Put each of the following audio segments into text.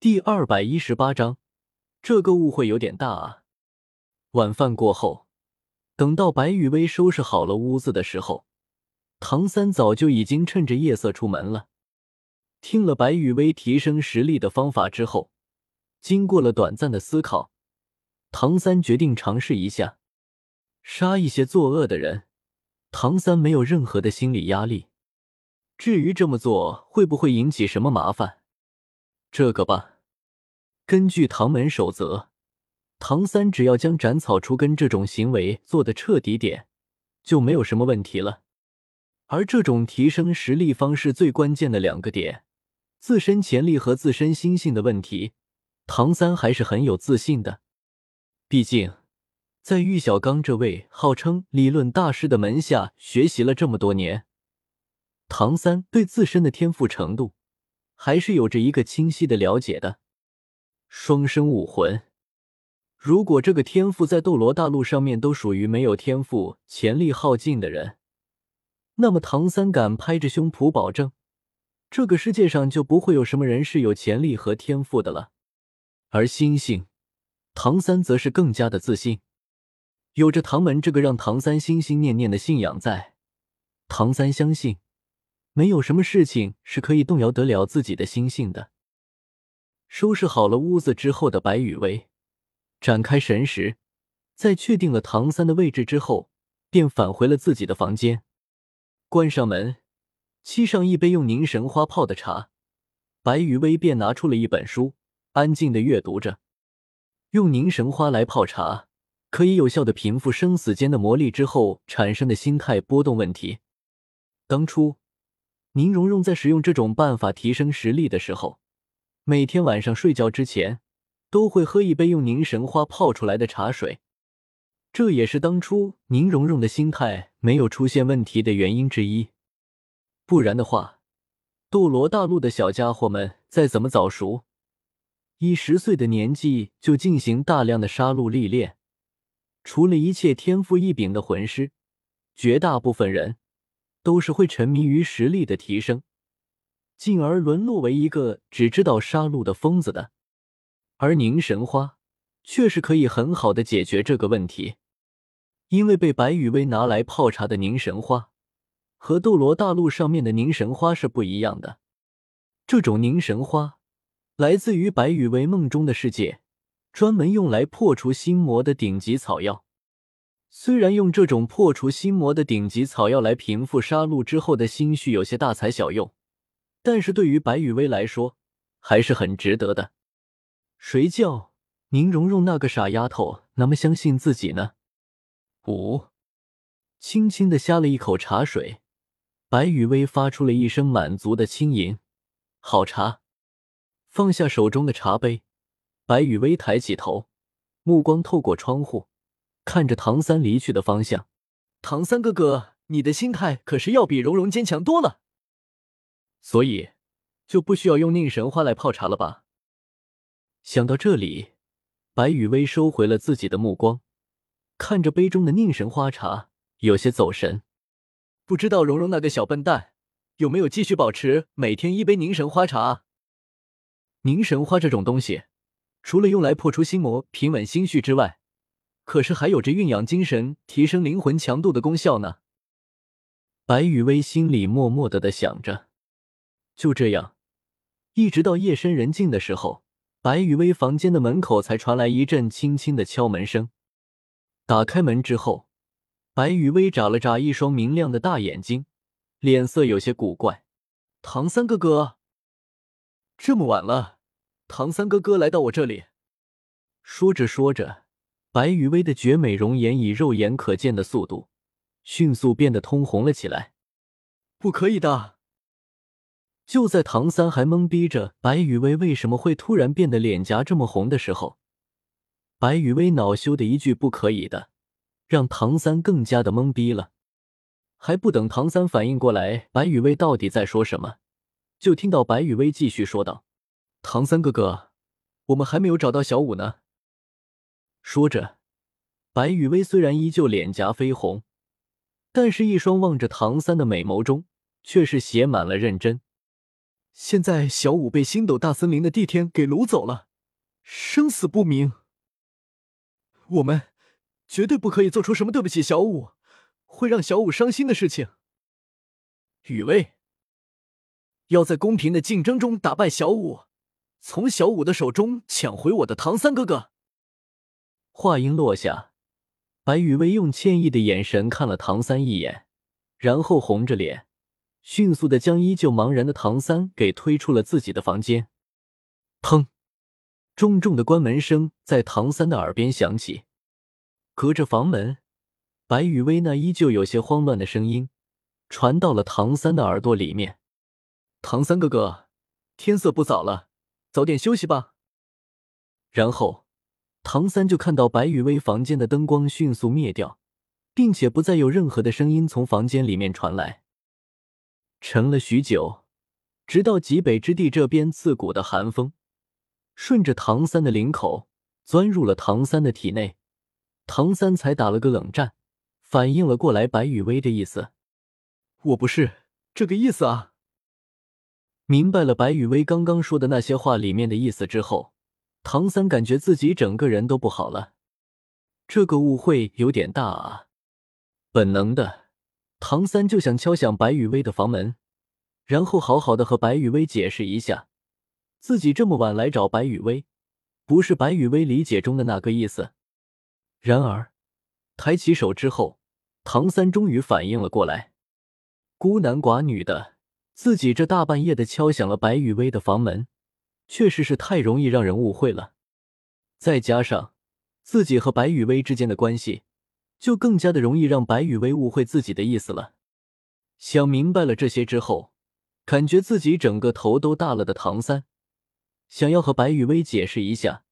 第二百一十八章，这个误会有点大啊。晚饭过后，等到白雨薇收拾好了屋子的时候，唐三早就已经趁着夜色出门了。听了白雨薇提升实力的方法之后，经过了短暂的思考，唐三决定尝试一下杀一些作恶的人。唐三没有任何的心理压力。至于这么做会不会引起什么麻烦，这个吧，根据唐门守则，唐三只要将斩草除根这种行为做得彻底点，就没有什么问题了。而这种提升实力方式最关键的两个点，自身潜力和自身心性的问题，唐三还是很有自信的。毕竟，在玉小刚这位号称理论大师的门下学习了这么多年。唐三对自身的天赋程度还是有着一个清晰的了解的。双生武魂，如果这个天赋在斗罗大陆上面都属于没有天赋、潜力耗尽的人，那么唐三敢拍着胸脯保证，这个世界上就不会有什么人是有潜力和天赋的了。而心性，唐三则是更加的自信，有着唐门这个让唐三心心念念的信仰在，唐三相信。没有什么事情是可以动摇得了自己的心性的。收拾好了屋子之后的白雨薇，展开神识，在确定了唐三的位置之后，便返回了自己的房间，关上门，沏上一杯用凝神花泡的茶，白雨薇便拿出了一本书，安静的阅读着。用凝神花来泡茶，可以有效的平复生死间的魔力之后产生的心态波动问题。当初。宁荣荣在使用这种办法提升实力的时候，每天晚上睡觉之前都会喝一杯用凝神花泡出来的茶水，这也是当初宁荣荣的心态没有出现问题的原因之一。不然的话，斗罗大陆的小家伙们再怎么早熟，以十岁的年纪就进行大量的杀戮历练，除了一切天赋异禀的魂师，绝大部分人。都是会沉迷于实力的提升，进而沦落为一个只知道杀戮的疯子的。而凝神花却是可以很好的解决这个问题，因为被白羽薇拿来泡茶的凝神花，和斗罗大陆上面的凝神花是不一样的。这种凝神花来自于白羽薇梦中的世界，专门用来破除心魔的顶级草药。虽然用这种破除心魔的顶级草药来平复杀戮之后的心绪有些大材小用，但是对于白雨薇来说还是很值得的。谁叫宁荣荣那个傻丫头那么相信自己呢？五，轻轻的呷了一口茶水，白雨薇发出了一声满足的轻吟。好茶，放下手中的茶杯，白雨薇抬起头，目光透过窗户。看着唐三离去的方向，唐三哥哥，你的心态可是要比蓉蓉坚强多了，所以就不需要用宁神花来泡茶了吧？想到这里，白雨薇收回了自己的目光，看着杯中的宁神花茶，有些走神。不知道蓉蓉那个小笨蛋有没有继续保持每天一杯宁神花茶？宁神花这种东西，除了用来破除心魔、平稳心绪之外，可是还有着蕴养精神、提升灵魂强度的功效呢。白雨薇心里默默的的想着。就这样，一直到夜深人静的时候，白雨薇房间的门口才传来一阵轻轻的敲门声。打开门之后，白雨薇眨了眨一双明亮的大眼睛，脸色有些古怪：“唐三哥哥，这么晚了，唐三哥哥来到我这里。”说着说着。白雨薇的绝美容颜以肉眼可见的速度，迅速变得通红了起来。不可以的！就在唐三还懵逼着白雨薇为什么会突然变得脸颊这么红的时候，白雨薇恼羞的一句“不可以的”，让唐三更加的懵逼了。还不等唐三反应过来，白雨薇到底在说什么，就听到白雨薇继续说道：“唐三哥哥，我们还没有找到小五呢。”说着，白雨薇虽然依旧脸颊绯红，但是一双望着唐三的美眸中却是写满了认真。现在小五被星斗大森林的帝天给掳走了，生死不明。我们绝对不可以做出什么对不起小五、会让小五伤心的事情。雨薇要在公平的竞争中打败小五，从小五的手中抢回我的唐三哥哥。话音落下，白雨薇用歉意的眼神看了唐三一眼，然后红着脸。迅速的将依旧茫然的唐三给推出了自己的房间。砰！重重的关门声在唐三的耳边响起。隔着房门，白雨薇那依旧有些慌乱的声音传到了唐三的耳朵里面：“唐三哥哥，天色不早了，早点休息吧。”然后，唐三就看到白雨薇房间的灯光迅速灭掉，并且不再有任何的声音从房间里面传来。沉了许久，直到极北之地这边刺骨的寒风顺着唐三的领口钻入了唐三的体内，唐三才打了个冷战，反应了过来白雨薇的意思。我不是这个意思啊！明白了白雨薇刚刚说的那些话里面的意思之后，唐三感觉自己整个人都不好了。这个误会有点大啊！本能的。唐三就想敲响白雨薇的房门，然后好好的和白雨薇解释一下，自己这么晚来找白雨薇，不是白雨薇理解中的那个意思。然而，抬起手之后，唐三终于反应了过来，孤男寡女的，自己这大半夜的敲响了白雨薇的房门，确实是太容易让人误会了。再加上自己和白雨薇之间的关系。就更加的容易让白雨薇误会自己的意思了。想明白了这些之后，感觉自己整个头都大了的唐三，想要和白雨薇解释一下，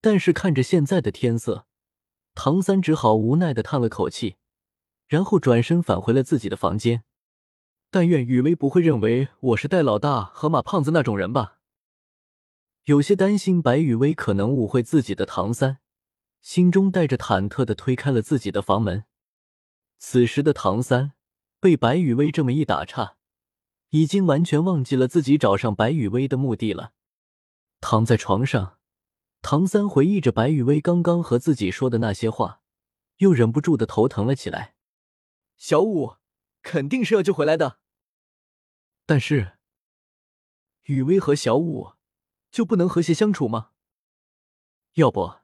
但是看着现在的天色，唐三只好无奈的叹了口气，然后转身返回了自己的房间。但愿雨薇不会认为我是戴老大和马胖子那种人吧。有些担心白雨薇可能误会自己的唐三。心中带着忐忑的推开了自己的房门。此时的唐三被白雨薇这么一打岔，已经完全忘记了自己找上白雨薇的目的了。躺在床上，唐三回忆着白雨薇刚刚和自己说的那些话，又忍不住的头疼了起来。小五肯定是要救回来的，但是雨薇和小五就不能和谐相处吗？要不？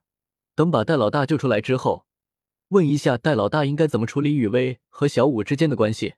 等把戴老大救出来之后，问一下戴老大应该怎么处理雨薇和小舞之间的关系。